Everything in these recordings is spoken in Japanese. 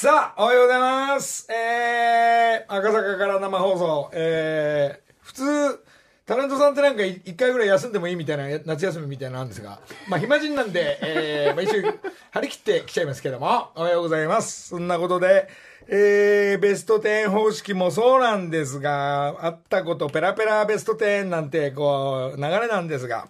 さあ、おはようございます。えー、赤坂から生放送。えー、普通、タレントさんってなんか一回ぐらい休んでもいいみたいな、夏休みみたいなんですが、まあ暇人なんで、えー、まあ一緒に張り切ってきちゃいますけども、おはようございます。そんなことで、えー、ベスト10方式もそうなんですが、あったことペラペラベスト10なんて、こう、流れなんですが、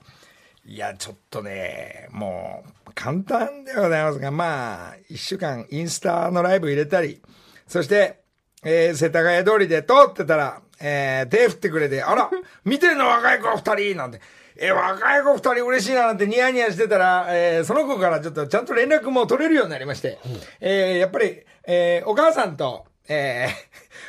いや、ちょっとね、もう、簡単ではございますが、まあ、一週間インスタのライブ入れたり、そして、えー、世田谷通りで通ってたら、えー、手振ってくれて、あら、見てんの若い子二人なんて、えー、若い子二人嬉しいななんてニヤニヤしてたら、えー、その子からちょっとちゃんと連絡も取れるようになりまして、えー、やっぱり、えー、お母さんと、え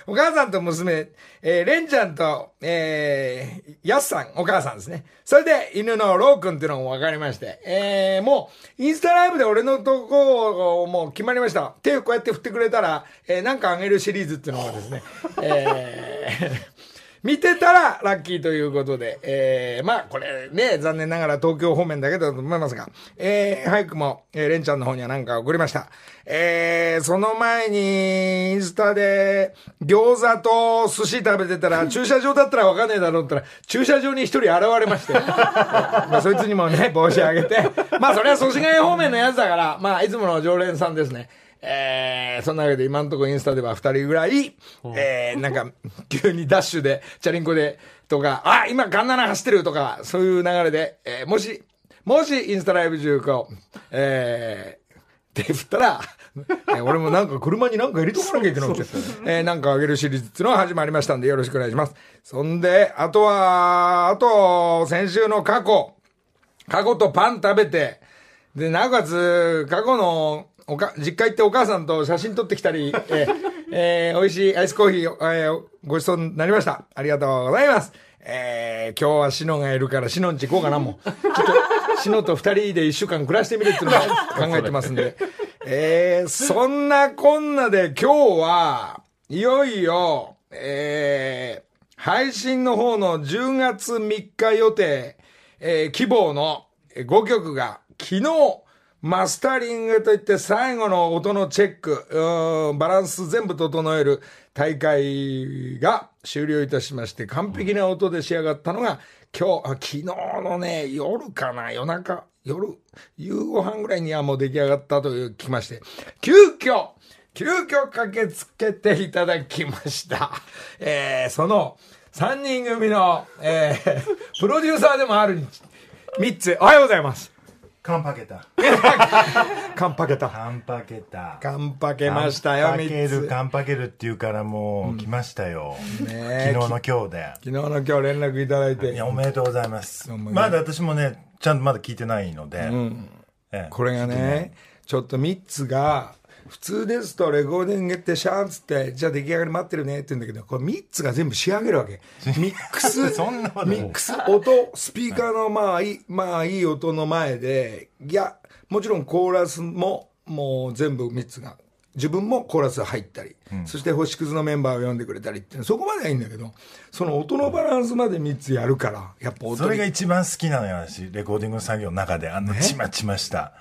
ー、お母さんと娘、えー、レンちゃんと、えー、ヤスさん、お母さんですね。それで、犬のロー君っていうのも分かりまして、えー、もう、インスタライブで俺のとこを、もう決まりました。手をこうやって振ってくれたら、えー、なんかあげるシリーズっていうのがですね、えー、見てたらラッキーということで、えー、まあこれね、残念ながら東京方面だけだと思いますが、えー、早くも、えー、レンちゃんの方には何か送りました。えー、その前に、インスタで、餃子と寿司食べてたら、駐車場だったらわかんねえだろうったら、駐車場に一人現れまして、まあそいつにもね、帽子あげて、まあそれは祖師ヶ谷方面のやつだから、まあいつもの常連さんですね。えー、そんなわけで今のところインスタでは二人ぐらい、えー、なんか、急にダッシュで、チャリンコで、とか、あ、今ガンナナ走ってるとか、そういう流れで、えー、もし、もしインスタライブ中こう、えー、手振ったら、えー俺もなんか車になんか入れとかなきゃいけなくて、えー、なんかあげるシリーズっていうのが始まりましたんでよろしくお願いします。そんで、あとは、あと、先週の過去、過去とパン食べて、で、なおかつ、過去の、おか、実家行ってお母さんと写真撮ってきたり、えーえー美味しいアイスコーヒー、えーごちそうになりました。ありがとうございます。えー今日はシノがいるから、シノんち行こうかな、もう。ちょっと、シノと二人で一週間暮らしてみるっていうのを 考えてますんで。えーそんなこんなで今日は、いよいよ、えー配信の方の10月3日予定、えー希望の5曲が昨日、マスタリングといって最後の音のチェック、バランス全部整える大会が終了いたしまして、完璧な音で仕上がったのが、今日、昨日のね、夜かな、夜中、夜、夕ご飯ぐらいにはもう出来上がったという聞きまして、急遽、急遽駆けつけていただきました。えー、その3人組の、えー、プロデューサーでもある3つ、おはようございます。カンパケた。カンパケた。カンパケた。カンパケましたよ、カンパケ3る、つ。カンパケるっていうからもう来ましたよ。ね昨日の今日で。昨日の今日連絡いただいていや、、おめでとうございます。まだ私もね、ちゃんとまだ聞いてないので。ええこれがね、ちょっと3つが、普通ですとレコーディングってシャーンつって、じゃあ出来上がり待ってるねって言うんだけど、これ3つが全部仕上げるわけ。ミックス、ミックス、音、スピーカーのまあいい、まあいい音の前で、いや、もちろんコーラスももう全部3つが。自分もコーラス入ったり、そして星屑のメンバーを呼んでくれたりってそこまではいいんだけど、その音のバランスまで3つやるから、やっぱ音それが一番好きなのよ、私。レコーディングの作業の中で、あの、ちまちました。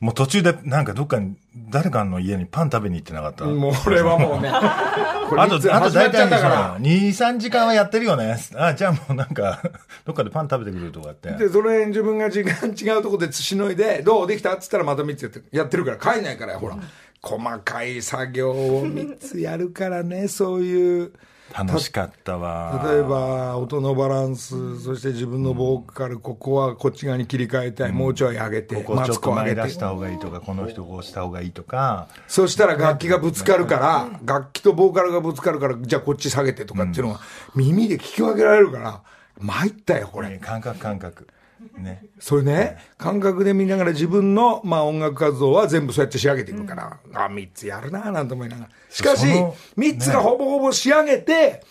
もう途中で、なんかどっかに、誰かの家にパン食べに行ってなかった？もう俺はもうね、あと、あと大。体2、3時間はやってるよね。あ、じゃあもうなんか、どっかでパン食べてくるとかって。で、その辺自分が時間違うとこでしのいで、どうできた？っつったらまた3つやってるやってるから、帰んないから、ほら。細かい作業を3つやるからね、そういう。楽しかったわ。例えば、音のバランス、そして自分のボーカル、ここはこっち側に切り替えたい、もうちょい上げて、ここちょっと前出し。た方がいいとか、この人こうした方がいいとか、そしたら楽器がぶつかるから、楽器とボーカルがぶつかるから、じゃあこっち下げてとかっていうのが、耳で聞き分けられるから、参ったよ、これ。ね感覚感覚。ね。それね、感覚で見ながら自分の、まあ、音楽活動は全部そうやって仕上げていくから、あ、3つやるなぁなんて思いながら。しかしその、3つがほぼほぼ仕上げて、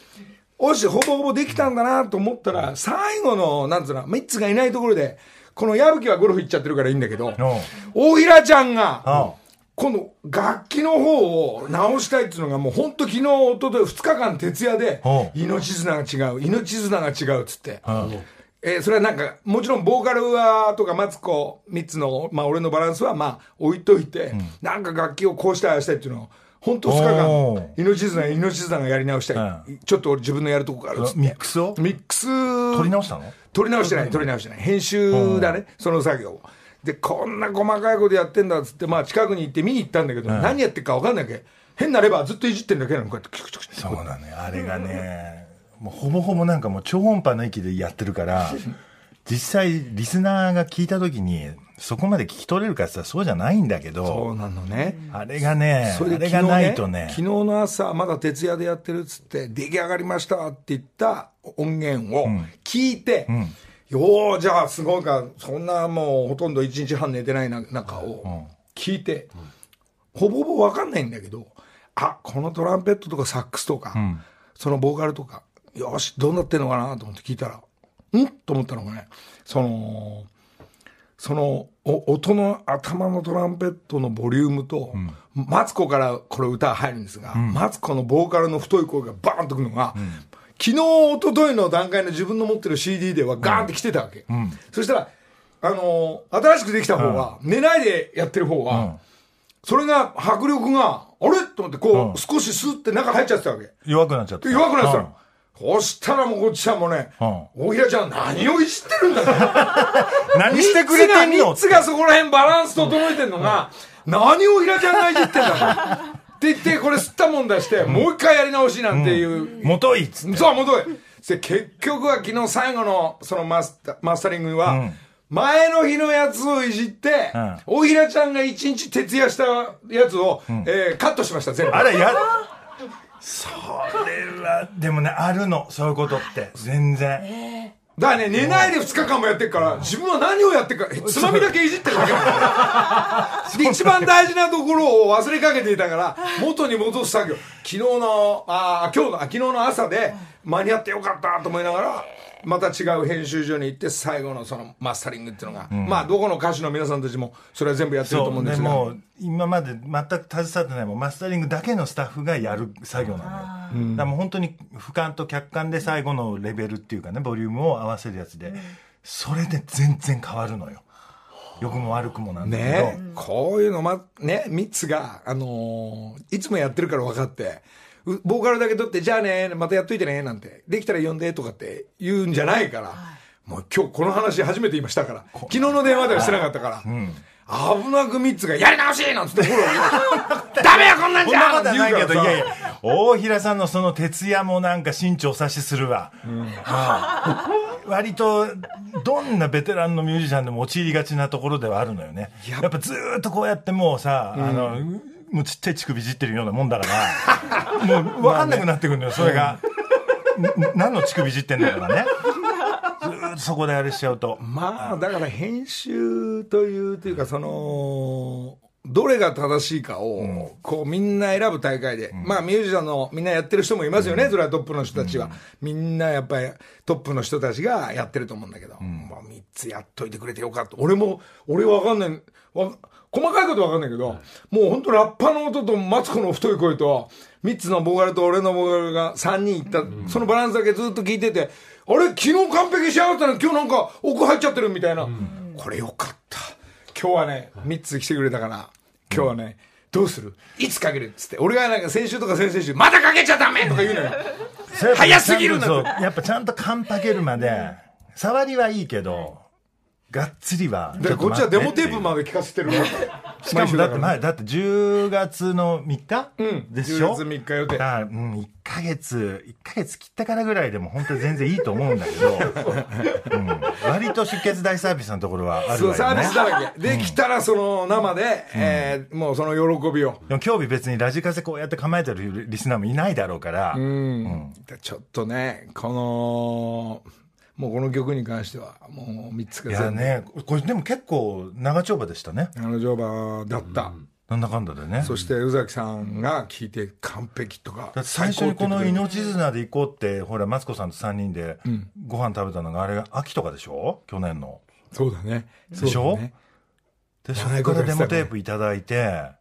おし、ほぼほぼできたんだなと思ったら、最後の、なんつうの、3つがいないところで、この矢吹はゴルフ行っちゃってるからいいんだけど、大平ちゃんが、あ今度、楽器の方を直したいっていうのが、もう本当昨日、一昨日2日間徹夜でおう、命綱が違う、命綱が違うっつって。あ。えーそれはなんか、もちろんボーカルは、とか、マツコ、三つの、まあ俺のバランスは、まあ置いといて、なんか楽器をこうしたい、ああしたいっていうのを、本当2日お間、命綱、命綱がやり直したい。ちょっと俺自分のやるとこがあるっつって。ミックスを？ミックス、取り直したの？取り直してない、取り直してない。編集だね、その作業を。で、こんな細かいことやってんだっつって、まあ近くに行って見に行ったんだけど、何やってるか分かんないわけ。変なレバーずっといじってんだけなの、こうやって、そうなのよ。あれがね、もうほぼほぼなんかもう超音波の域でやってるから、実際リスナーが聞いた時に、そこまで聞き取れるかって言ったらそうじゃないんだけそうど、なのね。あれがね、それであれがないとね。昨、日の朝、まだ徹夜でやってるっつって、出来上がりましたって言った音源を聞いて、よー、じゃあすごいか、そんなもうほとんど1日半寝てないな中を聞いて、ほぼほぼ分かんないんだけど、あ、このトランペットとかサックスとか、そのボーカルとか、よし、どうなってんのかなと思って聞いたら、ん？と思ったのがね、その、そのお音の頭のトランペットのボリュームと、マツコからこれ歌入るんですが、マツコのボーカルの太い声がバーンとくるのが、昨日、一昨日の段階の自分の持ってる CD ではガーンって来てたわけ。そしたら、あのー新しくできた方は、寝ないでやってる方は、それが迫力が、あれ？と思ってこう、少しスッて中入っちゃってたわけ。弱くなっちゃった。弱くなってた。うん。の。そしたらもうこっちはもうね、う大平ちゃん何をいじってるんだと。何してくれてんの？三つがそこら辺バランス整えてんのが、何を平ちゃんがいじってんだと。って言って、これ吸ったもん出して、もう一回やり直しなんていう。元いっつって。そう、戻れ。で、結局は昨日最後のそのマスタマスタリングは、前の日のやつをいじって、うん大平ちゃんが一日徹夜したやつを、えーカットしました、全部。あれや、それは、でもね、あるの、そういうことって。全然。だからね、寝ないで2日間もやってるから、自分は何をやってるか、えつまみだけいじってるだけだよで、一番大事なところを忘れかけていたから、元に戻す作業。昨日の、あー今日の、あ昨日の朝で、間に合ってよかったと思いながら、また違う編集所に行って、最後のそのマスタリングっていうのが、まあ、どこの歌手の皆さんたちも、それは全部やってると思うんでが。ですもう、今まで全く携わってない、もうマスタリングだけのスタッフがやる作業なのよ。だからもう本当に俯瞰と客観で最後のレベルっていうかね、ボリュームを合わせるやつで、それで全然変わるのよ。良くも悪くもなんだけど。ねこういうのま、ね、3つが、あのーいつもやってるから分かって、うボーカルだけ取って、じゃあね、またやっといてね、なんて、できたら呼んでとかって言うんじゃないから、もう今日この話初めて言いましたから、昨日の電話ではしてなかったから、危なく3つが、やり直しなんつって、ほら、ダメよ、こんなんそんなじゃことはないけど、いやいや、大平さんのその徹夜もなんか身長差しするわ。割と、どんなベテランのミュージシャンでも陥りがちなところではあるのよね。や。っぱずーっとこうやってもうさ、あの、もうちっちゃい乳首いじってるようなもんだから、もうわかんなくなってくるのよ、それが。ん何の乳首いじってんだからね。そこであれしちゃうと。まあ、だから編集という、というか、その、どれが正しいかを、こう、みんな選ぶ大会で。まあ、ミュージシャンのみんなやってる人もいますよね、それはトップの人たちは。みんなやっぱりトップの人たちがやってると思うんだけど、もう3つやっといてくれてよかった。俺も、俺わかんない。わ細かいことわかんないけど、もう本当ラッパの音とマツコの太い声と、3つのボーカルと俺のボーカルが3人いった、そのバランスだけずっと聞いてて、あれ？昨日完璧しやがったの。に今日なんか奥入っちゃってるみたいな。これよかった。今日はね、3つ来てくれたから、今日はね、どうする？いつかけるっつって。俺がなんか先週とか先々週、まだかけちゃダメ！とか言うのよ。早すぎるんだやっぱちゃんとカンパけるまで、触りはいいけど、がっつりは。で、こっちはデモテープまで聞かせてる。しかもだって前、だって10月の3日、うんでしょ？10月3日予定だからうん、1ヶ月、1ヶ月切ったからぐらいでも本当に全然いいと思うんだけど、うん、割と出血大サービスのところはあるわよねサービス。だらけ。で、来たらその生で、えーもうその喜びを。でも今日別にラジカセこうやって構えてるリスナーもいないだろうから、うんちょっとね、この、もうこの曲に関してはもう3ついやねこれでも結構長丁場でしたね。あの乗馬だった、なんだかんだでね。そして宇崎さんが聞いて完璧とか最初にこの命綱で行こうってほらマツコさんと3人でご飯食べたのがあれが秋とかでしょ？去年の。そうだね。でしょ？ね。でそ長いこからデモテープいただいて。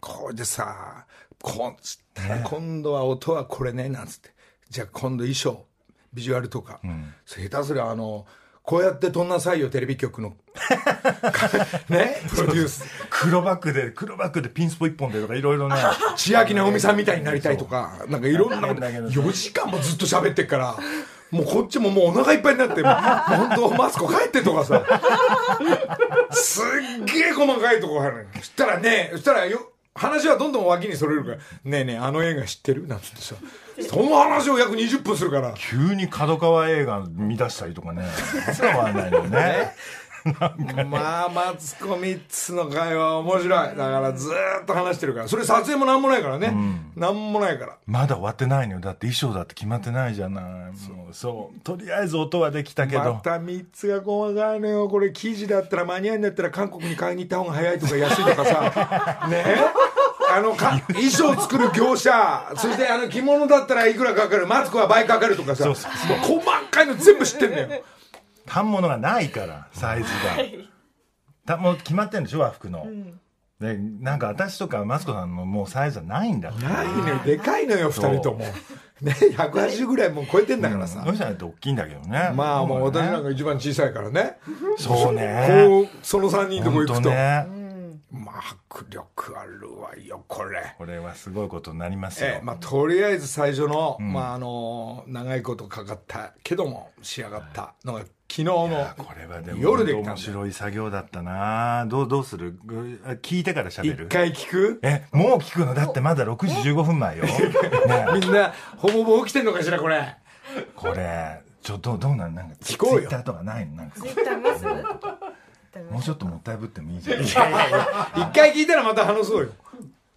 これでさこんつったら今度は音はこれねなんつって。じゃあ今度衣装ビジュアルとか、それ下手すりゃあのこうやって撮んなさいよテレビ局の。ね？プロデュース。黒バッグで黒バッグでピンスポ一本でとかいろいろね。千秋直美さんみたいになりたいとかなんかいろんなこと大変だけど4時間もずっと喋ってっからもうこっちももうお腹いっぱいになってもう本当マツコ帰ってとかさ。すっげえ細かいとこある。そしたらねそしたらよ話はどんどん脇にそれるから「ねえねえあの映画知ってる?」なんつってさ。その話を約20分するから。急に角川映画見出したりとかねそうはないのねまあマツコ3つの会話面白い。だからずーっと話してるから。それ撮影もなんもないからね、なんもないから。まだ終わってないのよ。だって衣装だって決まってないじゃない。もうそう。とりあえず音はできたけど。また3つが細かいのよ。これ記事だったら間に合いんだったら韓国に買いに行った方が早いとか安いとかさ。ね。あのか衣装作る業者。そしてあの着物だったらいくらかかる。マツコは倍かかるとかさ。細かいの全部知ってんだよ反物がないからサイズが。たもう決まってんでしょ和服の、でなんか私とかマツコさんのもうサイズはないんだって。ないのよでかいのよ2人とも。ね180ぐらいもう超えてんだからさ、どうしたらって大きいんだけどね。まあもう私ね。なんか一番小さいからね。そうね。こうその3人とこ行くと、本当ねまあ迫力あるわよこれ。これはすごいことになりますよ、ええまあ、とりあえず最初の,、まあ、あの長いことかかったけども仕上がったのが昨日のこれはでも夜できた面白い作業だったな。どうどうする？ぐ聞いてから喋る？一回聞く？えもう聞くの？だってまだ6時15分前よ、ね、みんなほぼほぼ起きてんのかしらこれ。これちょっとどうなん？なんか聞こうよ。ツイッターとかないの？なんか。ツイッターますもうちょっともったいぶってもいいじゃん。一回聞いたらまた話そうよ。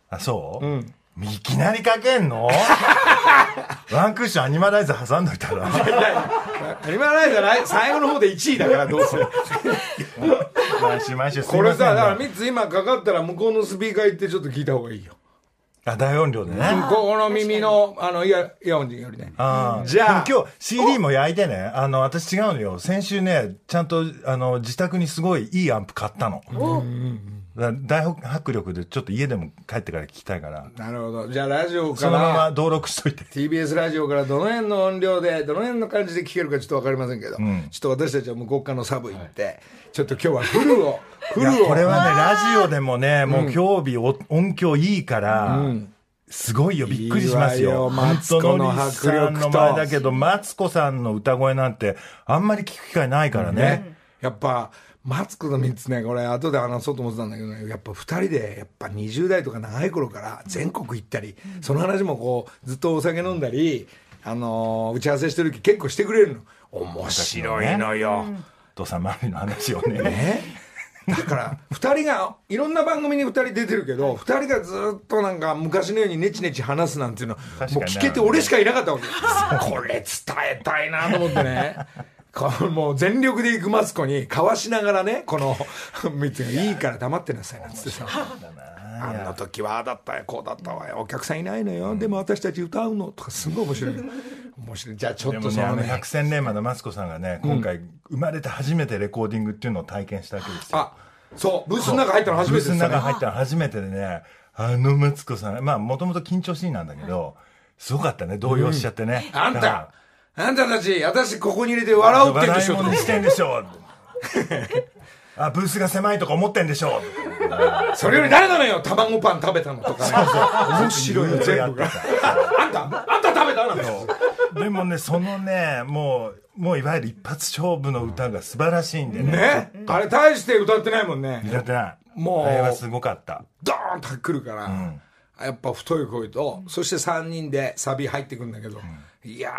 あそう、ん。いきなりかけんの？ワンクッションアニマライズ挟んどいたら。アニマライザー最後の方で1位だからどうせ。毎週毎週これさだから3つ今かかったら向こうのスピーカー行ってちょっと聞いた方がいいよあ大音量でね、ここの耳のあのイヤイヤホンよりね。ああ。じゃあ。今日 CD も焼いてね。あの私違うのよ。先週ねちゃんとあの自宅にすごいいいアンプ買ったの。だから大迫力でちょっと家でも帰ってから聞きたいから。なるほど。じゃあラジオかそのままら登録しといて。TBS ラジオからどの辺の音量でどの辺の感じで聞けるかちょっと分かりませんけど、ちょっと私たちは向こう側のサブ行って、ちょっと今日はフルを フルを。これはねラジオでもねもう今日日お音響いいから、すごいよ。びっくりしますよ。いいわよマ本ツコの当のりさんの前だけどマツコさんの歌声なんてあんまり聞く機会ないからね。ね、やっぱマツコの3つねこれ後で話そうと思ってたんだけどねやっぱ2人でやっぱ20代とか長い頃から全国行ったり、その話もこうずっとお酒飲んだり、あのー打ち合わせしてる時結構してくれるの。面白いのよ、土佐回りの話をね。ね。だから2人がいろんな番組に2人出てるけど2人がずっとなんか昔のようにネチネチ話すなんていうのもう聞けて俺しかいなかったわけこれ伝えたいなと思ってねもう全力で行くマツコにかわしながらねこの3つがいいから黙ってなさいなんつってさ。あの時はああだったよこうだったわよお客さんいないのよ、でも私たち歌うのとかすごい面白い。面白い。じゃあちょでもねあのっとそのね百戦錬磨のマツコさんがね今回生まれて初めてレコーディングっていうのを体験したわけですよ。あそう。ブースの中入ったの初めてブースの中入ったの初めてでねあのマツコさんまあもともと緊張しいなんだけどすごかったね動揺しちゃってね、あんだからたあんたたち私ここに入れて笑おうってんでしょ笑いしてんでしょあブースが狭いとか思ってんでしょそれより誰なのよ卵パン食べたのとかね。面白いよ全部。があんたあんた食べたなんだでもねそのねもうもういわゆる一発勝負の歌が素晴らしいんでね。ね？あれ大して歌ってないもんね。だってない。もうあれはすごかった。ドーンと来るから、やっぱ太い声と、そして3人でサビ入ってくるんだけど、いや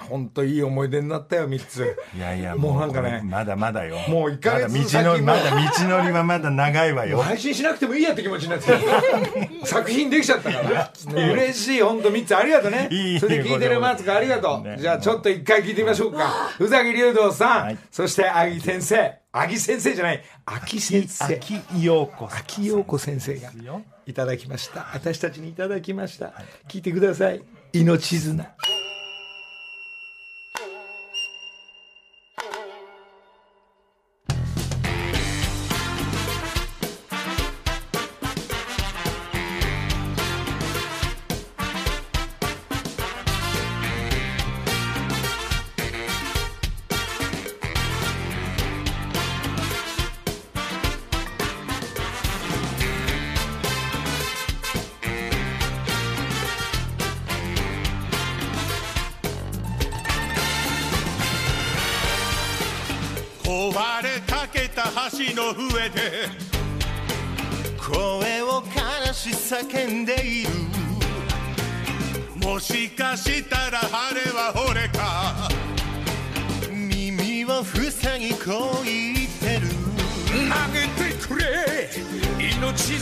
ー、ほんといい思い出になったよ、3つ。いやいや、もうなんかねまだまだよ。もう一ヶ月先もまだ道のり、まだ道のりはまだ長いわよ。配信しなくてもいいやって気持ちになって 作品できちゃったから。嬉しい、ほんと3つありがとうね。いいそれで聞いてるマツコありがとう。ねじゃあちょっと一回聞いてみましょうか。宇崎竜道さん、はいそしてアギ先生。アギ先生じゃない、秋先生。秋陽子。秋陽子先生がよいただきました。私たちにいただきました。聞いてください。命綱。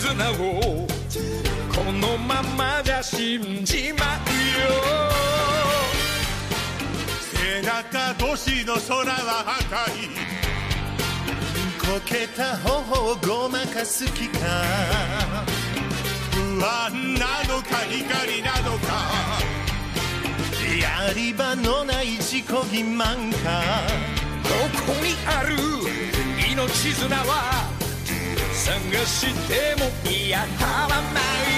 命綱をこのままじゃ死んじまうよ。背中越しの空は赤い。こけた頬をごまかす気か。不安なのか怒りなのか。やり場のない自己欺瞞か。どこにある命綱は。探しても見当たらない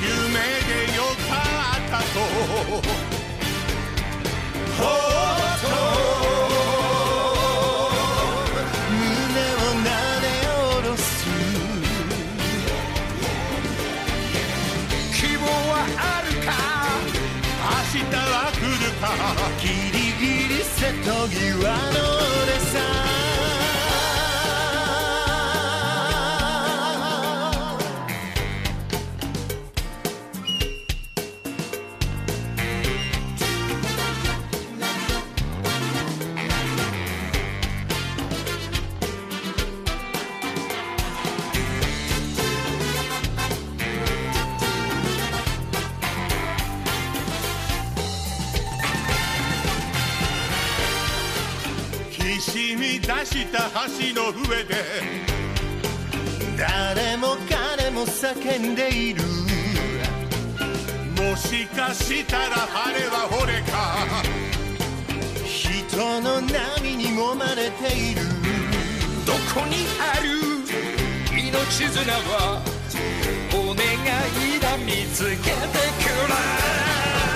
夢でよかったと。ほっと。胸をなで下ろす希望はあるか。明日は来るか。ギリギリ瀬戸際の俺きしみ出した橋の上で。誰も彼も叫んでいる。もしかしたらあれは俺か。人の波に揉まれている。どこにある？命綱は。お願いだ。見つけてくれ。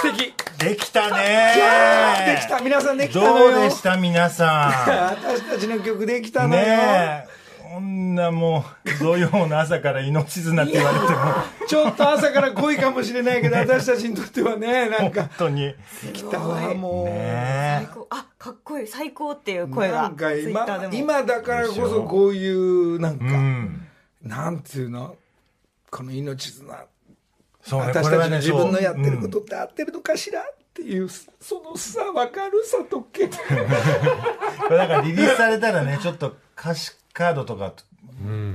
素敵。できたキャーでねきた。皆さんできたどうでした皆さ私たちの曲できたん。のよ、ねえ。こんなもう、土曜の朝から命綱って言われても、ちょっと朝から濃いかもしれないけど私たちにとってはねなんか。本当に。ね来たわもう、え。最高。あかっこいい。最高っていう声が今も。今だからこそこういうなんか、うん。なんていうの？この命綱そうね、私たちの自分のやってることって合ってるのかしらっていうそのさ分かるさとけ。これだからリリースされたらねちょっと歌詞カードとか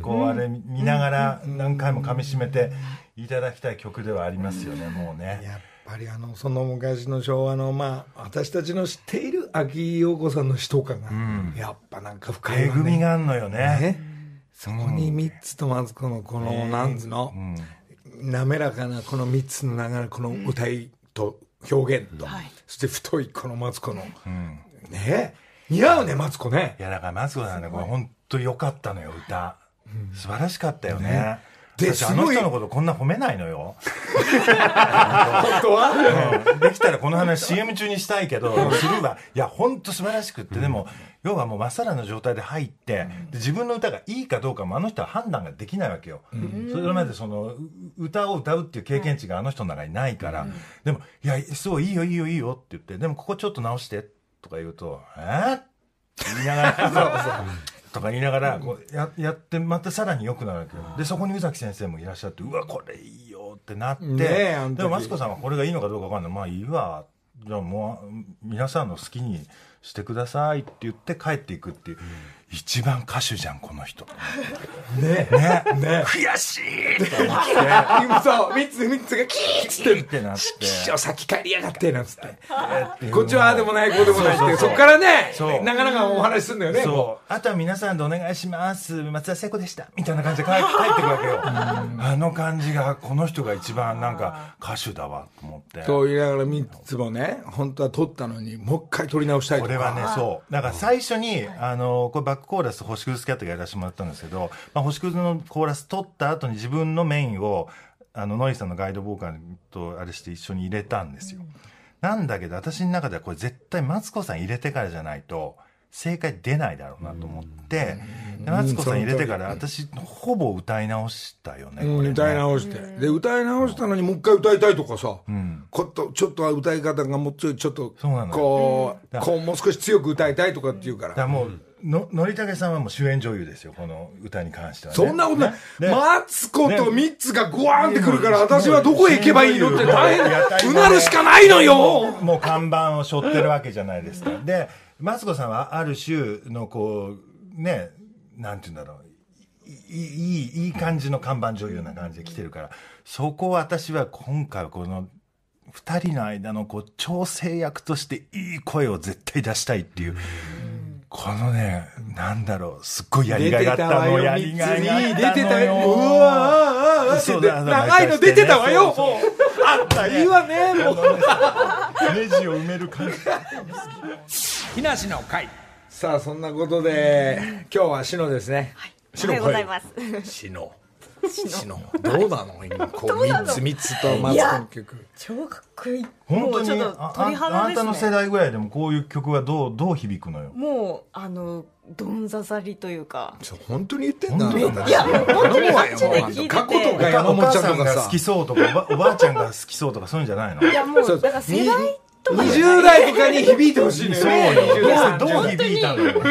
こうあれ見ながら何回も噛み締めていただきたい曲ではありますよねもうね。やっぱりあのその昔の昭和のまあ私たちの知っている秋陽子さんの詩とかが、やっぱなんか深い恵わね。みがあんのよね。ね。そこに三つとマツコのこの、なんつうの、滑らかなこの三つの流れこの歌いと表現と、そして太いこのマツコの、ね似合うねマツコね。いやだからマツコさんねこれ本当良かったのよ歌。素晴らしかったよね。で私あの人のことこんな褒めないのよ。本当は？うん。できたらこの話 CM 中にしたいけどするわ。いや本当素晴らしくって。でも要はもうまっさらな状態で入ってで自分の歌がいいかどうかもあの人は判断ができないわけよ。それまでそのう歌を歌うっていう経験値があの人の中にないから。でも「いやそういいよいいよいいよ」って言って「でもここちょっと直して」とか言うと「えー?」って言いながらとか言いながらこうややってまたさらに良くなるわけよ。でそこに宇崎先生もいらっしゃってうわこれいいよってなって、ねでもマツコさんはこれがいいのかどうか分かんない。まあいいわ。じゃあもう皆さんの好きにしてくださいって言って帰っていくっていう、一番歌手じゃんこの人。ね。ねね。悔しいって。今さ三つ三つがキーッてって。なって。師匠先帰りやがってなんつって。えこっちはああでもないこうでもないってそうそうそう。そっからねそう。なかなかお話しするんだよねそう。あとは皆さんでお願いします松田聖子でしたみたいな感じで帰帰ってくわけよ。あの感じがこの人が一番なんか歌手だわと思って。と言いながら三つもね本当は撮ったのにもう一回撮り直したいとか。これはねそう。だから最初にあのこれバックコーラス星屑スキャットがやらせてもらったんですけど、まあ、星屑のコーラス取った後に自分のメインをあのノリさんのガイドボーカルとあれして一緒に入れたんですよ、なんだけど私の中ではこれ絶対マツコさん入れてからじゃないと正解出ないだろうなと思って、でマツコさん入れてから私ほぼ歌い直したよね,、これね。うん歌い直して。で歌い直したのにもう一回歌いたいとかさ、ん。ことちょっとは歌い方がもうちょいちょっとそうなのよ。こう,、うん。こうもう少し強く歌いたいとかっていうから。だからもう、ののりたけさんはもう主演女優ですよこの歌に関してはね。そんなことない、マツコとねミッツがグワーンってくるから、ね。私はどこへ行けばいいのって大変。うなるしかないのよ。もう看板を背負ってるわけじゃないですか。で、マツコさんはある種のこう、ね、なんて言うんだろう。いい、いい、感じの看板女優な感じで来てるから、そこを私は今回この、二人の間のこう、調整役としていい声を絶対出したいっていう、このね、なんだろう、すっごいやりがいがあったの、やりがいがあったのよ。出てたよ。うわーそうだ長いの出てたわよ。もうあったいいわねもう。ネジを埋める感じ。木梨の会。さあそんなことで今日は篠ですね。おはようございます篠篠どうなの今？こう三つ三つとマツコの曲。超かっこいい。本当に？あょっと鳥あ肌ですあなたの世ね代ぐらいでもこういう曲はどうどう響くのよ？もうあのどんざざりというか。本当に言ってんだ。いや本当に頼むわよこっちでもう聞いてて。過去とかお山本ちゃんが好きそうとかおばあちゃんが好きそうとかそういうんじゃないの？いやもそうう。だから世代とかじゃない。20代とかに響いてほしいのよ。そうねよ。20どうどう響いたのよ。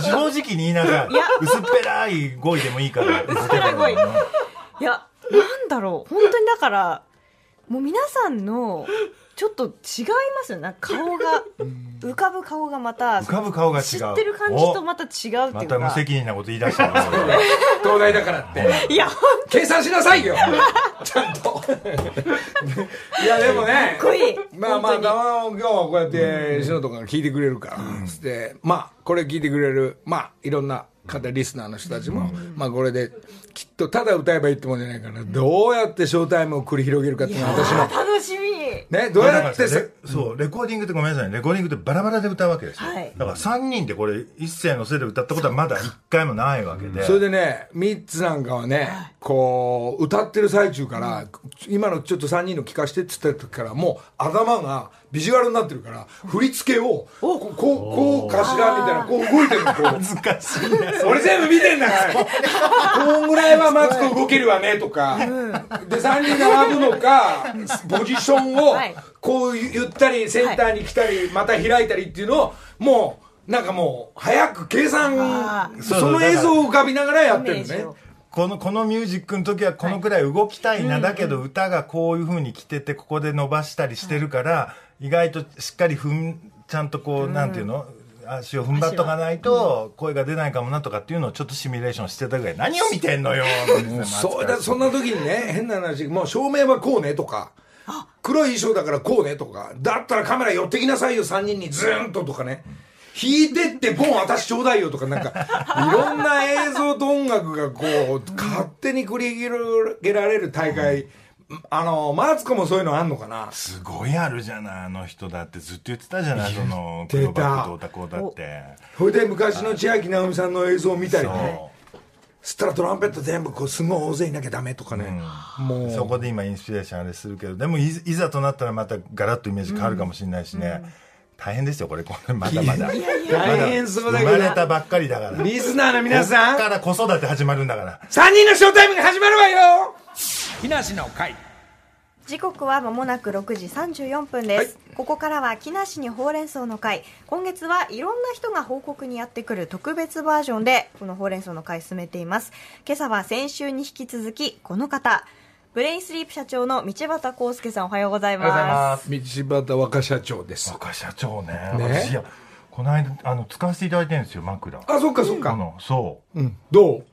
正直に言いなさいいや薄っぺらい語彙でもいいから薄っぺらい語彙。いやなんだろう。本当にだからもう皆さんのちょっと違いますよね。顔が浮かぶ顔がまた浮かぶ顔が違う。知ってる感じとまた違うっていうか。また無責任なこと言い出したな 東大だからって。いや計算しなさいよ。ちゃんと。いやでもね。かっこいい。まあまあ今日はこうやって篠とかが聞いてくれるから、つって。まあこれ聞いてくれるまあいろんな方リスナーの人たちも、まあこれできっとただ歌えばいいってもんじゃないからどうやってショータイムを繰り広げるかっていうのは私も楽しみ。ねどうやってそうレコーディングってごめんなさいね。レコーディングってバラバラで歌うわけですよ、はい。だから3人でこれ一斉のせいで歌ったことはまだ1回もないわけで、それでねミッツなんかはねこう歌ってる最中から今のちょっと3人の聞かしてって言った時からもう頭がビジュアルになってるから振り付けをこうこうこうかしらみたいなこう動いてるのこう。難しいね俺全部見てんだから。こんぐらいはマツコ動けるわねとか、で3人並ぶのかポジションをはい。こう言ったりセンターに来たりまた開いたりっていうのをもうなんかもう早く計算あその映像を浮かびながらやってるのね。このこのミュージックの時はこのくらい動きたいな、だけど歌がこういう風に来ててここで伸ばしたりしてるから、意外としっかり踏んちゃんとこう、なんていうの？足を踏ん張っとかないと声が出ないかもなとかっていうのをちょっとシミュレーションしてたぐらい。何を見てんのよそうだそんな時にね変な話もう照明はこうねとか。黒い衣装だからこうねとか。だったらカメラ寄ってきなさいよ3人にズーンととかね。引いてってポン私ちょうだいよとかなんか いろんな映像と音楽がこう勝手に繰り広げられる大会あのマツコもそういうのあんのかな？すごいあるじゃないあの人だってずっと言ってたじゃないその黒バッグどうだこうだって。それで昔の千秋直美さんの映像を見たりね。そそしたらトランペット全部こうすごい大勢いなきゃダメとかね、もう。うそこで今インスピレーションあれするけどでもいいざとなったらまたガラッとイメージ変わるかもしれないしね、大変ですよこれ。これまだまだ。大変そうだけど生まれたばっかりだから。リスナーの皆さん。こっから子育て始まるんだから。3人のショータイムが始まるわよ木梨の会。時刻は間もなく6時34分です、ここからは木梨にほうれん草の会。今月はいろんな人が報告にやってくる特別バージョンでこのほうれん草の会進めています。今朝は先週に引き続きこの方。ブレインスリープ社長の道端康介さんおはようございます。道端若社長です。若社長ね。ね。私いやこの間あの使わせていただいてるんですよ枕。あそっかそっか。あのそう。うん。どう？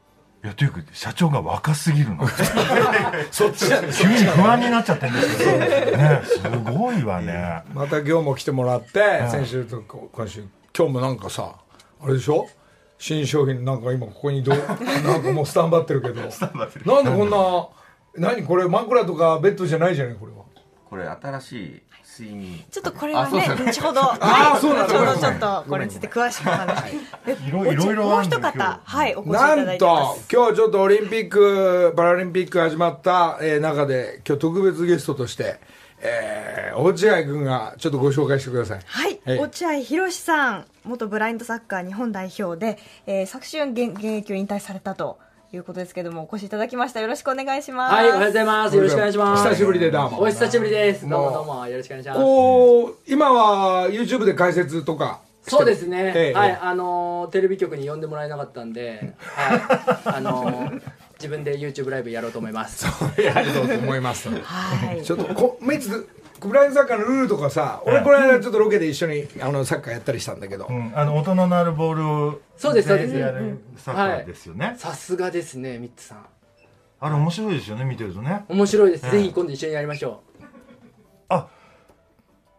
いやというか社長が若すぎるの。そっちなんです急に不安になっちゃってるんですけどねすごいわね。また今日も来てもらって、先週とこ今週。今日もなんかさあれでしょ？新商品なんか今ここにどう なんかもうスタンバってるけど。なんでこんな何これ枕とかベッドじゃないじゃないこれは。これ新しい睡眠ちょっとこれはね後ほど 後ほどちょっとこれについて詳しくお話でいろいろいろもう一方日はいお越しいただいてなんとます今日ちょっとオリンピック・パラリンピック始まった、えー中で今日特別ゲストとして、えー、落合君がちょっとご紹介してください。はい、はい。落合博さん元ブラインドサッカー日本代表で、えー、昨春現現役を引退されたということですけどもお越しいただきましたよろしくお願いしますはい、おはようございます。よろしくお願いします。久しぶりでどうもお久しぶりです。どうもどうも、よろしくお願いします。こう今は YouTube で解説とかしてそうですね。ええはい、あのーテレビ局に呼んでもらえなかったんで、はい、あのー自分で YouTube ライブやろうと思います。やると思いますはいちょっとこメイツブラインドサッカーのルールとかさ俺この間ちょっとロケで一緒にあのサッカーやったりしたんだけど、うん、あの音の鳴るボールをそうですそうです。やるサッカーですよね、さすがですね、ミッツさん。あれ面白いですよね見てるとね。面白いです。ええ。ぜひ今度一緒にやりましょあ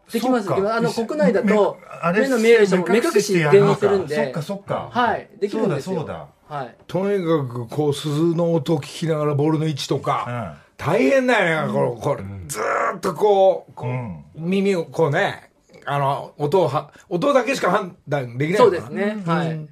う。できます。できますあの国内だとめあれ目の見える人も目隠し全員するんで。そっか、そっか。はい、できるんですよ。そうだはい。とにかくこう鈴の音を聞きながらボールの位置とか、そうだ大変だよね、これこれずーっとこうこう、うん。耳をこうねあの音をは音だけしか判断できないそうですね。はい。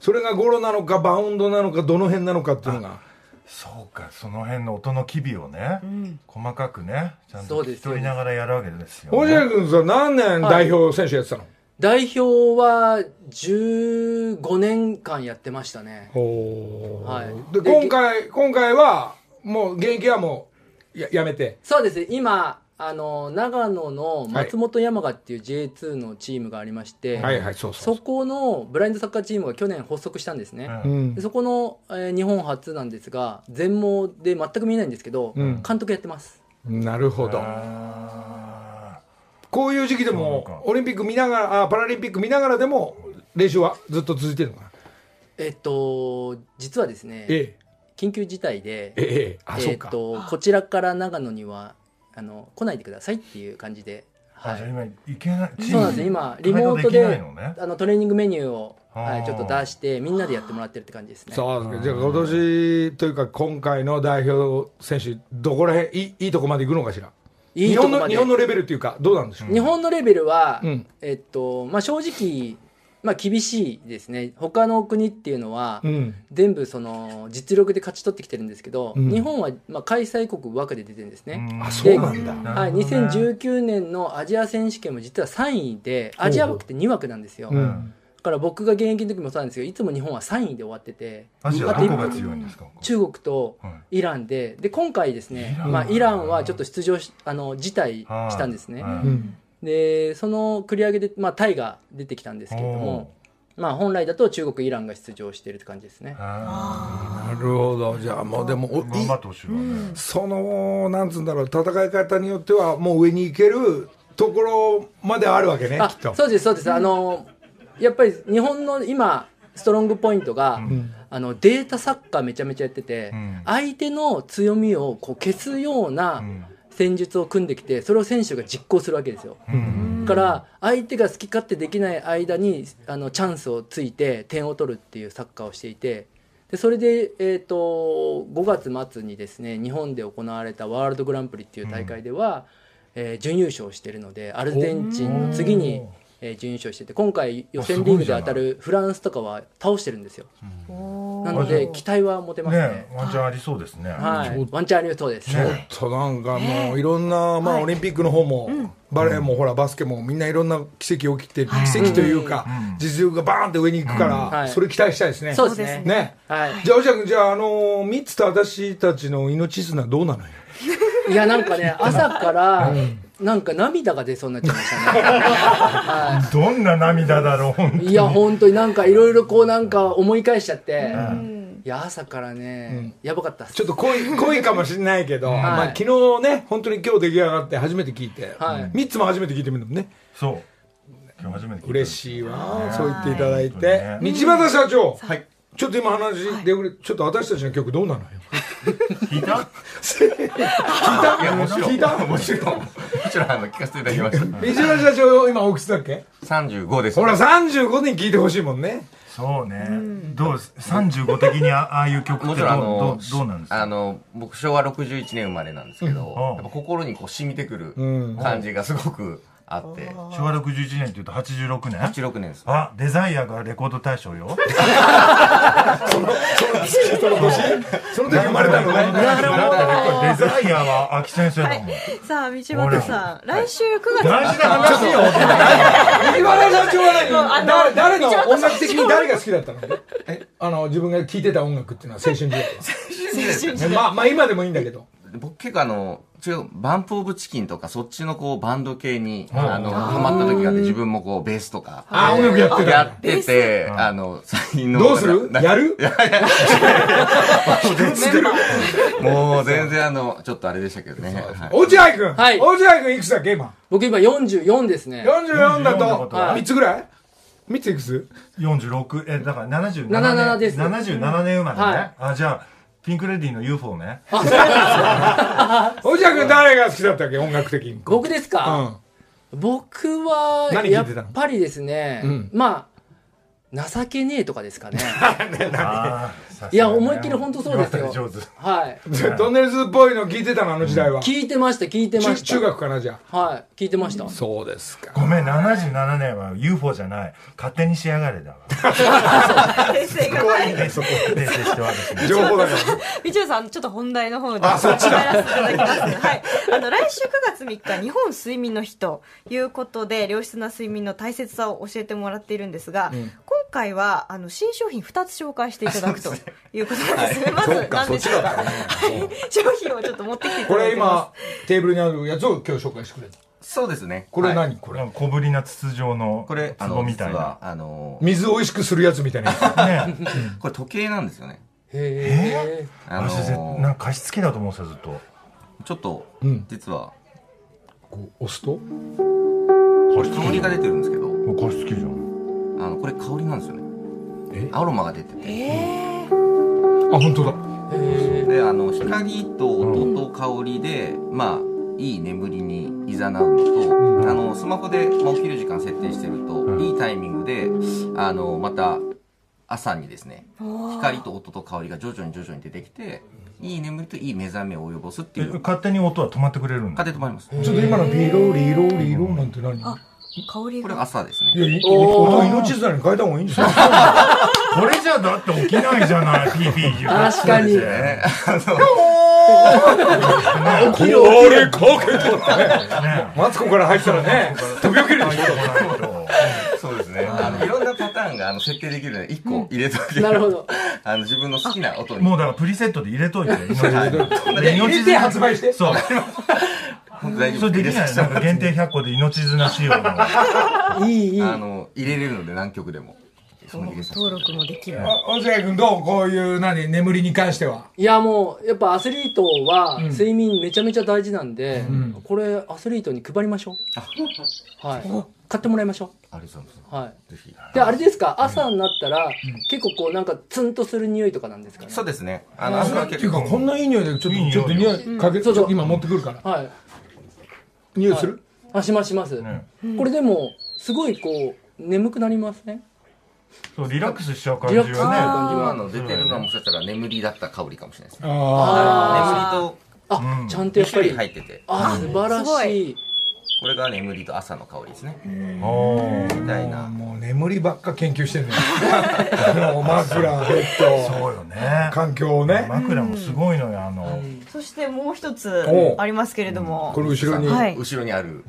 それがゴロなのかバウンドなのかどの辺なのかっていうのが。そうか。その辺の音の機微をね、細かくねちゃんと聞そうですき取りながらやるわけですよ、落合君さ何年代表選手やってたの、代表は15年間やってましたね。ほー。はい。でで今回今回はもう現役はもうややめて。そうです。ね、今、あの、長野の松本山雅っていう J2 のチームがありまして、はいはいそうそうそこのブラインドサッカーチームが去年発足したんですね。うん。うん。でそこの、えー日本初なんですが、全盲で全く見えないんですけど、うん。監督やってます。なるほど。あこういう時期でそうもか。オリンピック見ながらあパラリンピック見ながらでも練習はずっと続いてるのかな？えっと、実はですね、え緊急事態で、えええあ、そうか。えっと、こちらから長野には、あの、来ないでくださいっていう感じで、はい。じゃあ今いけないそうなんです。ね。今リモートでねあのトレーニングメニューを、はい、ちょっと出してみんなでやってもらってるって感じですね。そうですかじゃあ今年というか今回の代表選手どこら辺いいいいとこまで行くのかしら？いいとこまで。日本の日本のレベルっていうかどうなんでしょう、日本のレベルは、うん。えっとまあ、正直、まあ、厳しいですね。他の国っていうのは、うん。全部その実力で勝ち取ってきてるんですけど、うん。日本は、まあ、開催国枠で出てるんですね、うん。あそうなんだ。はい、なるほどね。2019年のアジア選手権も実は3位でアジア枠って2枠なんですよ、だうん。から僕が現役の時もそうなんですけどいつも日本は3位で終わってて。アジアどこが強いんですか？中国とはい。イランで。で今回ですねイラン。まあ、イランはちょっと出場しあの辞退したんですね、はい。うんでその繰り上げで、まあ、タイが出てきたんですけれども、まあ、本来だと中国イランが出場しているって感じですね。あなるほど。じゃあもうでも頑張ってほしいわね。そのなんつうんだろう戦い方によってはもう上に行けるところまであるわけねあきっと。そうですそうです。あのやっぱり日本の今ストロングポイントが、あのデータサッカーめちゃめちゃやってて、ん。相手の強みをこう消すような戦術を組んできてそれを選手が実行するわけですよ、だから相手が好き勝手できない間にあのチャンスをついて点を取るっていうサッカーをしていてでそれで、えー、と5月末にですね日本で行われたワールドグランプリっていう大会では、えー準優勝してるのでアルゼンチンの次に、えー準優勝してて今回予選リーグで当たるフランスとかは倒してるんですよ。なので期待は持てますね。ねワンチャンありそうですね。はい、ワンチャンありそうです、ちょっとなんかもういろんな、まあ、オリンピックの方も、バレーもほらバスケもみんないろんな奇跡起きて、奇跡というか、実力がバーンって上に行くから、はい。それ期待したいですね。そうですね。ね。はい。じゃあ、おじゃくん、じゃあ、あのー、ミッツと私たちの命綱どうなのよ？いやなんかね朝からなんか涙が出そうになっちゃいましたね、はどんな涙だろう、い、や本当になんかいろいろこうなんか思い返しちゃって、いや朝からね、やばかったっす。ちょっと濃い、濃いかもしれないけど、まあ、昨日ね、本当に今日出来上がって初めて聞いて、はい。ミッツも初めて聞いてみるのね。そう。今日初めて聞いた。嬉しいわ、そう言っていただいて。はい道端社長。はいちょっと今話で、ちょっと私たちの曲どうなのよ。聞いた？聞いた？いやもちろん。聞いた？もちろん。もちろんあの聞かせていただきました。道端社長、今おいくつだっけ？35です。ほら、35年聞いてほしいもんね。そうね。どう、35的にあああいう曲ってどう？あのどう？どうなんですか？あの僕昭和61年生まれなんですけど、うん。やっぱ心にこう染みてくるうん。感じがすごくあって、昭和61年っていうと86年？86年ですあ、デザイアがレコード大賞よ。その時生まれたのね。デザイアは秋先生だもん。さあ道端さん来週9月大事な話よ。道端社長は何誰誰の音楽的に誰が好きだったの？えあの、自分が聴いてた音楽っていうのは青春時代は。ねまあ、まあ今でもいいんだけど。僕結構あの違うバンプ・オブ・チキンとかそっちのこうバンド系にあのハマった時があって自分もこうベースとかあ、音楽やってやた。ってて、あの、最近の。どうする？なやる？もう全然あの、ちょっとあれでしたけどね。はい。落合くんはい。落合くんいくつだっけ今？僕今44ですね。44だ44とだと3つぐらい ?3 ついくつ？46、え、だから77年。77です。77年生まれはね。あ、じゃあ、ピンクレディーの UFO ね。落合くん誰が好きだったっけ？音楽的に。僕ですか、うん。僕はやっぱりですね、うんまあ情けねえとかですかね いや思いっきり本当そうですよ上手。はいトンネルズっぽいの聞いてたのあの時代は。聞いてました聞いてま中した中学かなじゃあ。はい聞いてましたそうですか。ごめん、77年は UFO じゃない。勝手にしやがれだわ。がないねそこ訂正してはですね。情報だから。道枝さんちょっと本題の方であそっちだ入らせていただきますはいあの来週9月3日日本睡眠の日ということで良質な睡眠の大切さを教えてもらっているんですが、今回はあの新商品2つ紹介していただくということなんです。ねまず何でしょうか、はい。商品をちょっと持ってきていたこだいてまれ今、テーブルにあるやつを今日紹介してくれる。そうですね。これはい。何これ。小ぶりな筒状のこれ、あの、壺みたい実はな。、あの、水を美味しくするやつみたいな。これ時計なんですよね。すへえあの私ぜなんか加湿器だと思ってたずっと。ちょっとうん、実は、こう押すと？加湿香りが出てるんですけど、加湿器じゃん。あの、これ香りなんですよね。え？アロマが出てて。あ、本当だ。で、あの、光と音と香りで、まあ、いい眠りに誘うのと、あの、スマホで、まあ、起きる時間設定してると、うんいいタイミングで、あの、また、朝にですね、光と音と香りが徐々に徐々に出てきて、いい眠りといい目覚めを及ぼすってえいう、勝手に音は止まってくれるんだ。勝手に止まります。ちょっと今のビロリロリロなんて何？香りが朝ですね。いや、いお命綱に変えた方がいいんですよ。これじゃだって起きないじゃない、ピーピー言う確かにね、あの、これかけたらね。ね。マツコから入ったらね、飛び起きるでしょ。そうですね。あの、いろんなパターンが、あの、設定できるので、1個入れとけなるほど。あの、自分の好きな音に。もうだからプリセットで入れといて。命入れて発売して。そう。本当大丈夫それできないなんか限定100個で命綱仕様の。いいいい。あの、入れれるので何曲でも。登録もできる。お落合君どう？こういう何？眠りに関しては。いやもうやっぱアスリートは睡眠めちゃめちゃ大事なんで、これアスリートに配りましょう。はい。買ってもらいましょありがとうございます。うはい。ぜひ。であれですか？朝になったら、結構こうなんかツンとする匂いとかなんですかね？そうですね。あの朝はっていうか結構こんないい匂いでちょっとちょっと匂いかけそ今持ってくるから。はい匂いする？あしますします、これでもすごいこう眠くなりますねそうリラックスしちゃう感じがね。リラックスする感じは今の出てるのはもしかしたら眠りだった香りかもしれないですね。あ眠りとあ、ちゃんとやっ2種類ぱり入ってて。あ素晴らしいこれが眠りと朝の香りですね。みたいな。もう眠りばっか研究してんねもう枕ベッそうよね。ド環境をね。枕もすごいのよあの。そしてもう一つおありますけれども。これ後ろにはい。後ろにある、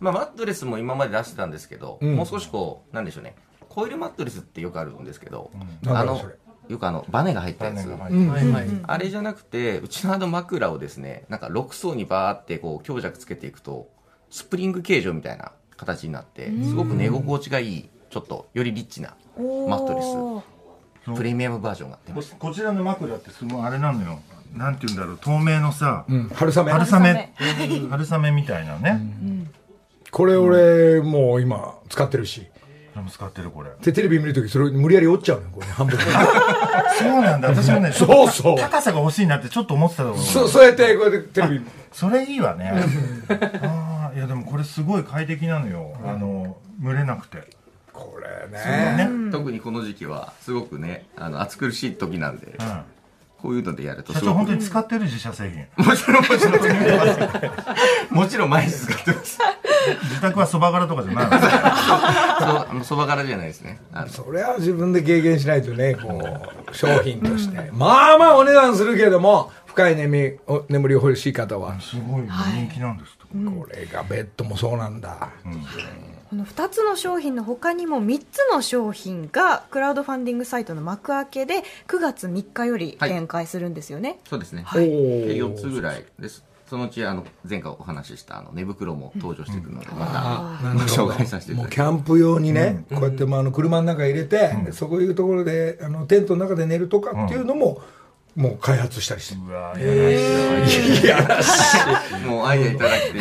まあ、マットレスも今まで出してたんですけど、ん。もう少しこうなんでしょうね。コイルマットレスってよくあるんですけど、あのよくあのバネが入ったやつ、あれじゃなくてうちのあの枕をですねなんか6層にバーってこう強弱つけていくとスプリング形状みたいな形になってすごく寝心地がいいちょっとよりリッチなマットレス。プレミアムバージョンが出まこしたこちらの枕ってすごいあれなのよ。なんて言うんだろう透明のさ、うん。春雨春雨。春雨。みたいなね、これ俺もう今使ってるし。俺も使ってるこれ。でテレビ見るときそれ無理やり折っちゃうのよこれね 半分。そうなんだ。私もねそうそう。高さが欲しいなってちょっと思ってたところ。そうそうやってこうやってテレビ。それいいわね。ああいやでもこれすごい快適なのよ、あの蒸れなくて。これね。ね、特にこの時期はすごくねあの暑苦しい時なんで、うん。こういうのでやると社長本当に使ってる自社製品。もちろんもちろん。もちろん毎日使ってます。自宅はそば柄とかじゃないの？そうあのそば柄じゃないですね。それは自分で経験しないとねこう商品として。まあまあお値段するけども深い眠りお眠りを欲しい方は。すごい人気なんですと、これがベッドもそうなんだ。この2つの商品の他にも3つの商品がクラウドファンディングサイトの幕開けで9月3日より展開するんですよね、そうですね、おー4つぐらいです。そのうちあの前回お話ししたあの寝袋も登場してくるので、またご紹介させていたもうだきます。キャンプ用にね、こうやってまああの車の中入れて、そういうところであのテントの中で寝るとかっていうのも、もう開発したりして。うわいやらしい。もうアイデアいただいて、で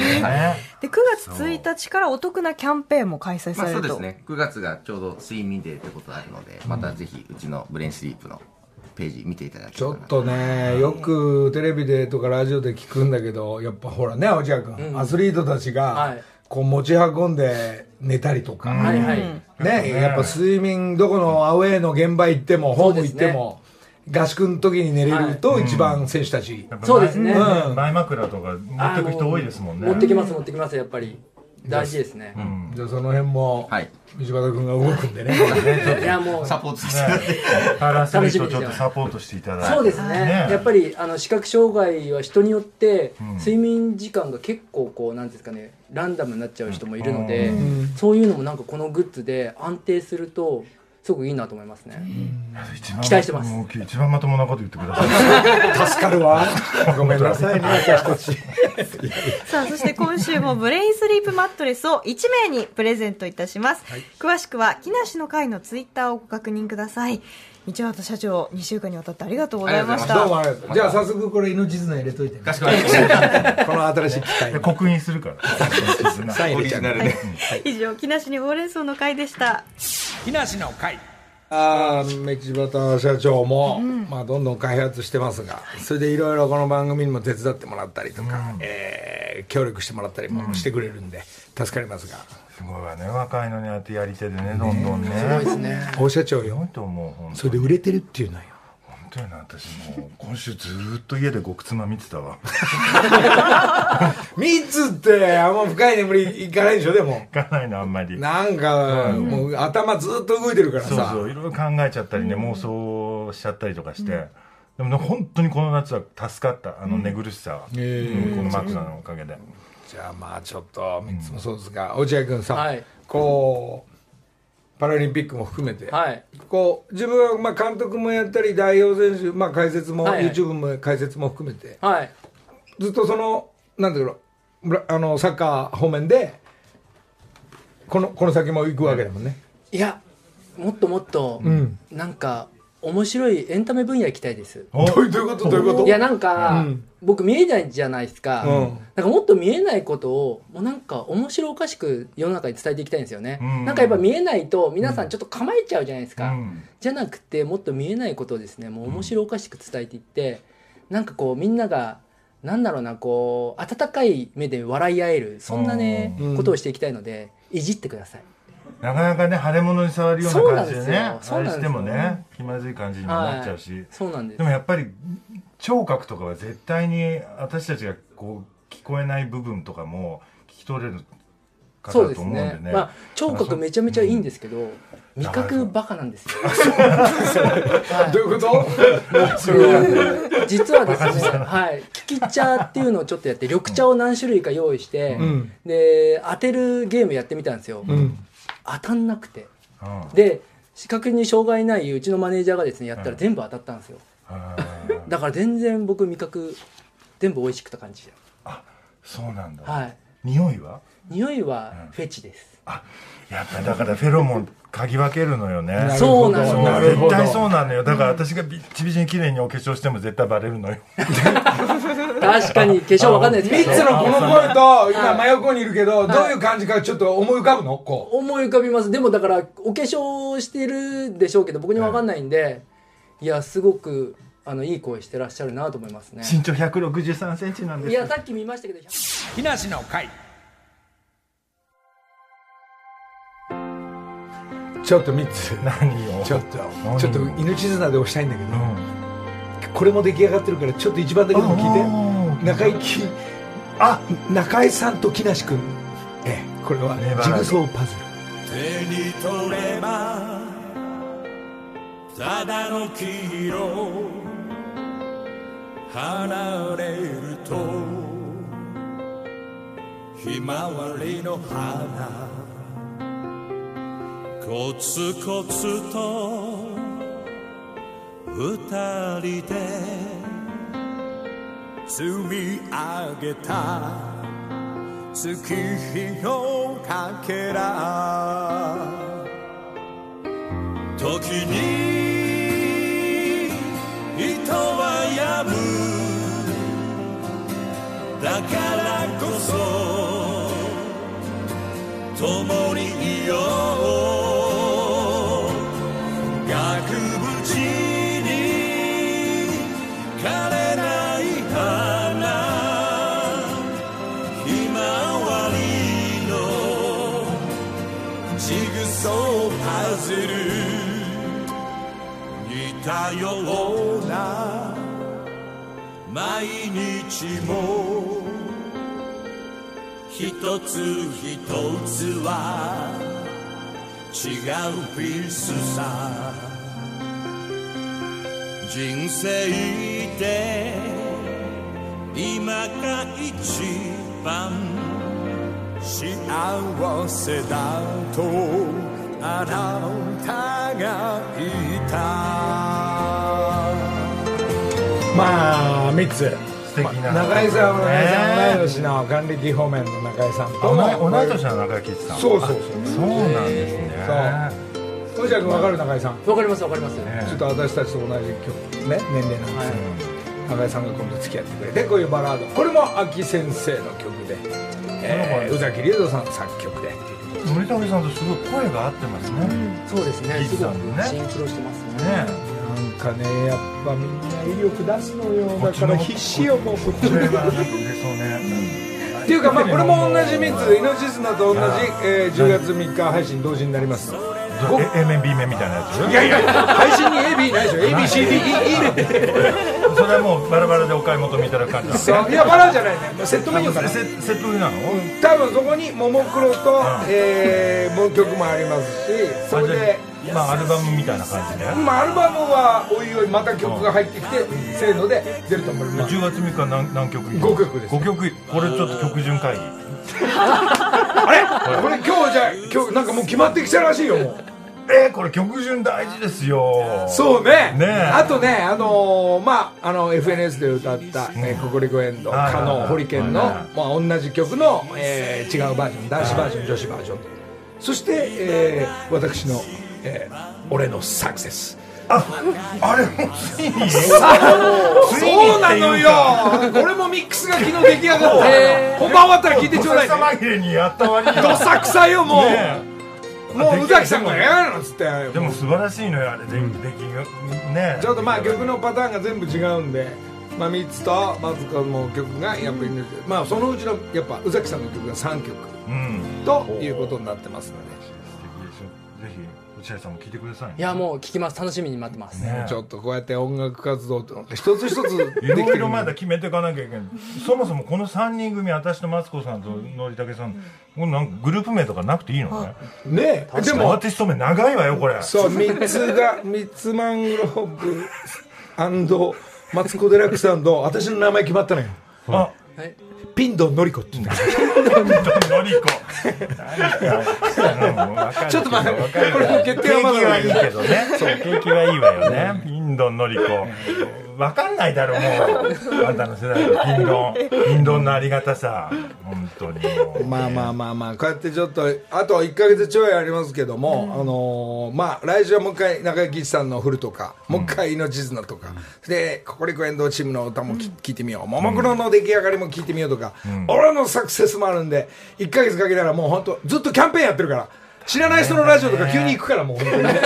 9月1日からお得なキャンペーンも開催さまあ、れると、そう。ですね。9月がちょうど睡眠デーということがあるのでまたぜひうちのブレインスリープのページ見ていただけちょっとねよくテレビでとかラジオで聞くんだけどやっぱほらね落合君、アスリートたちが、はい。こう持ち運んで寝たりとか、はいはい、ね、やっぱ睡眠どこのアウェーの現場行ってもホーム行っても、合宿の時に寝れると一番選手たち、やっぱそうですね。前うん。前枕とか持ってく人多いですもんね。持ってきます持ってきますやっぱり。大事ですね、じゃあその辺も、はい。道端君が動くんでね。い。やもうサポートさせてい。ただいてパラアスリートをちょっとサポートしていただいて。そうですね。ね。やっぱりあの視覚障害は人によって睡眠時間が結構こうなんていうんですかねランダムになっちゃう人もいるので、そういうのもなんかこのグッズで安定するとすごくいいなと思いますね、期待してます。一番まともなこと言ってください。助かるわ。ごめんなさいね さあそして今週もブレインスリープマットレスを1名にプレゼントいたします、詳しくは木梨の会のツイッターをご確認ください。道端社長2週間にわたってありがとうございましあた。じゃあ早速これ命綱入れといてね。かしこまりましたこの新しい機械。に刻印するから。以上木梨にほうれん草の会でした木梨の会。ああ道端社長も、まあ、どんどん開発してますがそれでいろいろこの番組にも手伝ってもらったりとか、えー協力してもらったりもしてくれるんで助かりますが、すごいわね。若いのにあってやり手でねどんどんね。すごいですね。大社長よ。と思う本当それで売れてるっていうのよ本当にな私もう 今週ずーっと家で極妻見てたわ。3つってあんま深い眠りいかないでしょでも。行かないのあんまり。なんか、もう頭ずっと動いてるからさ。そうそういろいろ考えちゃったりね、妄想しちゃったりとかして、でもね本当にこの夏は助かったあの寝苦しさは、ええうんこの枕のおかげで、じゃあまあちょっと3つもそうですが、落合君さ、はい。こうパラリンピックも含めて、はい。こう自分はまあ監督もやったり代表選手、まあ、解説も、はいはい。YouTube も解説も含めて。はい。ずっとそのなんていうあのサッカー方面でこのこの先も行くわけだもんね、いやもっともっと、うん。なんか面白いエンタメ分野行きたいです。おどういうこと？どういうこと？いやなんか、うん。僕見えないじゃないですか、うん。なんかもっと見えないことをもうなんか面白おかしく世の中に伝えていきたいんですよね、うん。なんかやっぱ見えないと皆さんちょっと構えちゃうじゃないですか、うん。じゃなくてもっと見えないことをですねもう面白おかしく伝えていって、なんかこうみんながなんだろうなこう温かい目で笑い合えるそんなね、うん。ことをしていきたいのでいじってくださいなかなかね腫れ物に触るような感じでねそうなんですよ。あれしてもね気まずい感じにもなっちゃうし、そうなんです。でもやっぱり聴覚とかは絶対に私たちがこう聞こえない部分とかも聞き取れる方だそうですと思うんでねね。まあ聴覚めちゃめちゃいいんですけど、味覚バカなんですよ。どういうこと？実はですね、はい、利き茶っていうのをちょっとやって緑茶を何種類か用意して、ん。で当てるゲームやってみたんですよ、うん当たんなくて。うん。で視覚に障害ないうちのマネージャーがですねやったら全部当たったんですよ。だから全然僕味覚全部美味しくた感じで。そうなんだ、はい。匂いは？匂いはフェチです、やっぱりだからフェロモン嗅ぎ分けるのよね。そうなんですそうなるほど。絶対そうなのよ。だから私がビッチビチに綺麗にお化粧しても絶対バレるのよ。確かに化粧わかんないです三けどつのこの声と今真横にいるけどどういう感じかちょっと思い浮かぶの？こ思い浮かびます。でもだからお化粧してるでしょうけど僕にわかんないんで、いやすごくあのい。い声してらっしゃるなと思いますね身長1 6 3センチなんですいやさっき見ましたけど木梨の会ちょっと三つ何よちょっと何ちょっと命綱で押したいんだけどうん。これも出来上がってるからちょっと一番だけでも聞いて。中井きあ中井さんと木梨君。ええこれはねジグソーパズル。手に取ればただの黄色離れるとひまわりの花コツコツと二人で積み上げた月日のかけら。時に人はやむ。だからこそ共ような毎日も。一つ一つは。違うピースさ。人生で今が一番。幸せだと。あなたが言った。まあ三つ。素敵な。中井さんは同い年の還暦方面の中井さんと。同い年の中井貴一さん。そうそうそう。そうなんですね。そう。落合君分かる中井さん。わかりますわかります、ねちょっと私たちと同じ曲ね年齢なんで。すはいけど中井さんが今度付き合ってくれてこういうバラード。これも秋先生の曲で、えー宇崎竜斗さん作曲で。森武さんとすごい声が合ってますね。そうですね。すごシンクロしてますね。ねなんかねやっぱみんな威力出すのよ。だから必死よもうこっちがなんかそうね。っていうかまあこれも同じ3つ命綱と同じ、えー10月3日配信同時になります。A 面 B 面みたいなやつ？いやいや配信に AB ないでしょ。ABCDE で。それはもうバラバラでお買い求めいただく感じいやバラじゃないね。セットメニューかなセセット売りなの？多分そこにももクロと、えー、もう曲もありますしそれでまあアルバムみたいな感じで。まあアルバムはおいおいまた曲が入ってきてせーので出ると思います。10月3日何何曲五曲です。5曲。これちょっと曲順会議。あれ？これ今日じゃあ今日なんかもう決まってきたらしいよもう。えー、これ曲順大事ですよ。そうね。ねえ。あとねあのーまああの FNS で歌った「えーココリコエンド」はいカノンホリケンの、はいまあ、同じ曲の、えー違うバージョン男子バージョン女子バージョンそして、えー私の、えー俺のサクセス。あれもついに。そうなのよ。これもミックスが昨日出来上がった本番終わったら聞いてちょうだい。どさくさよもう、ねもう宇崎さんが「ええ!」なんつって。でも素晴らしいのよあれ。出来がねちょっとまあ曲のパターンが全部違うんで、まあ、3つとマツコの曲がやっぱり、まあそのうちのやっぱ宇崎さんの曲が3曲うん。ということになってますので。さんも聞いてくださいね。いやもう聞きます。楽しみに待ってます、ねちょっとこうやって音楽活動と一つ一ついできてるろいろまだ決めていかなきゃいけないそもそもこの3人組私とマツコさんとのりたけさんこれなんかグループ名とかなくていいのね？ねえ。ででももアーティスト名長いわよこれ。そう3つがミツマングローブマツコ・デラックス私の名前決まったのよ。あピンドンノリコって言うんだのりこ。ちょっと待って。これ決定はまだいいけどね。そう。景気はいいわよね。ピンドンのりこわかんないだろもう。あんたの世代のピンドンピンドンのありがたさ。本当にもう。まあまあまあまあ。こうやってちょっとあと1か月ちょいありますけども、あのーまあ来週はもう一回中井貴一さんの「フル」とか、もう一回命綱とか、でココリコエンドウチームの歌もき聞いてみよう。ももクロの出来上がりも聞いてみようとか、俺のサクセスもあるんで1か月かけたらもう本当ずっとキャンペーンやってるから知らない人のラジオとか急に行くからもう本当にね、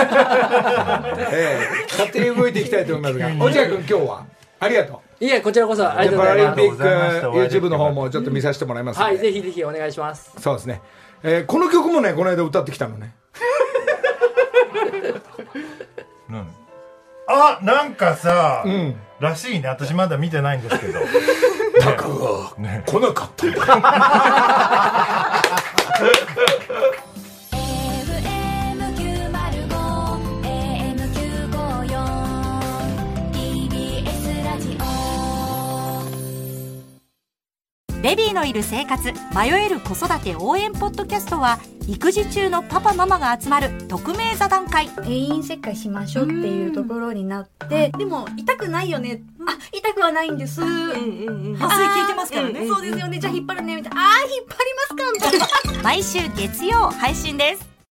ええ。勝手に動いていきたいと思いますが。落合君今日はありがとう。いえこちらこそありがとうパございます。ラリンピック YouTube の方もちょっと見させてもらいます。はいぜひぜひお願いします。そうですね、えーこの曲もねこの間歌ってきたのね。何？あなんかさ、ん。らしいね。私まだ見てないんですけど。タカがね。来なかったんだ ベビーのいる生活迷える子育て応援ポッドキャストは育児中のパパママが集まる匿名座談会。定員切開しましょうっていうところになって、でも痛くないよね、あ痛くはないんです、麻酔効いてますからね。うん。そうですよね。じゃあ引っ張るね。みたいな。あー引っ張りますか。みたいな。毎週月曜配信です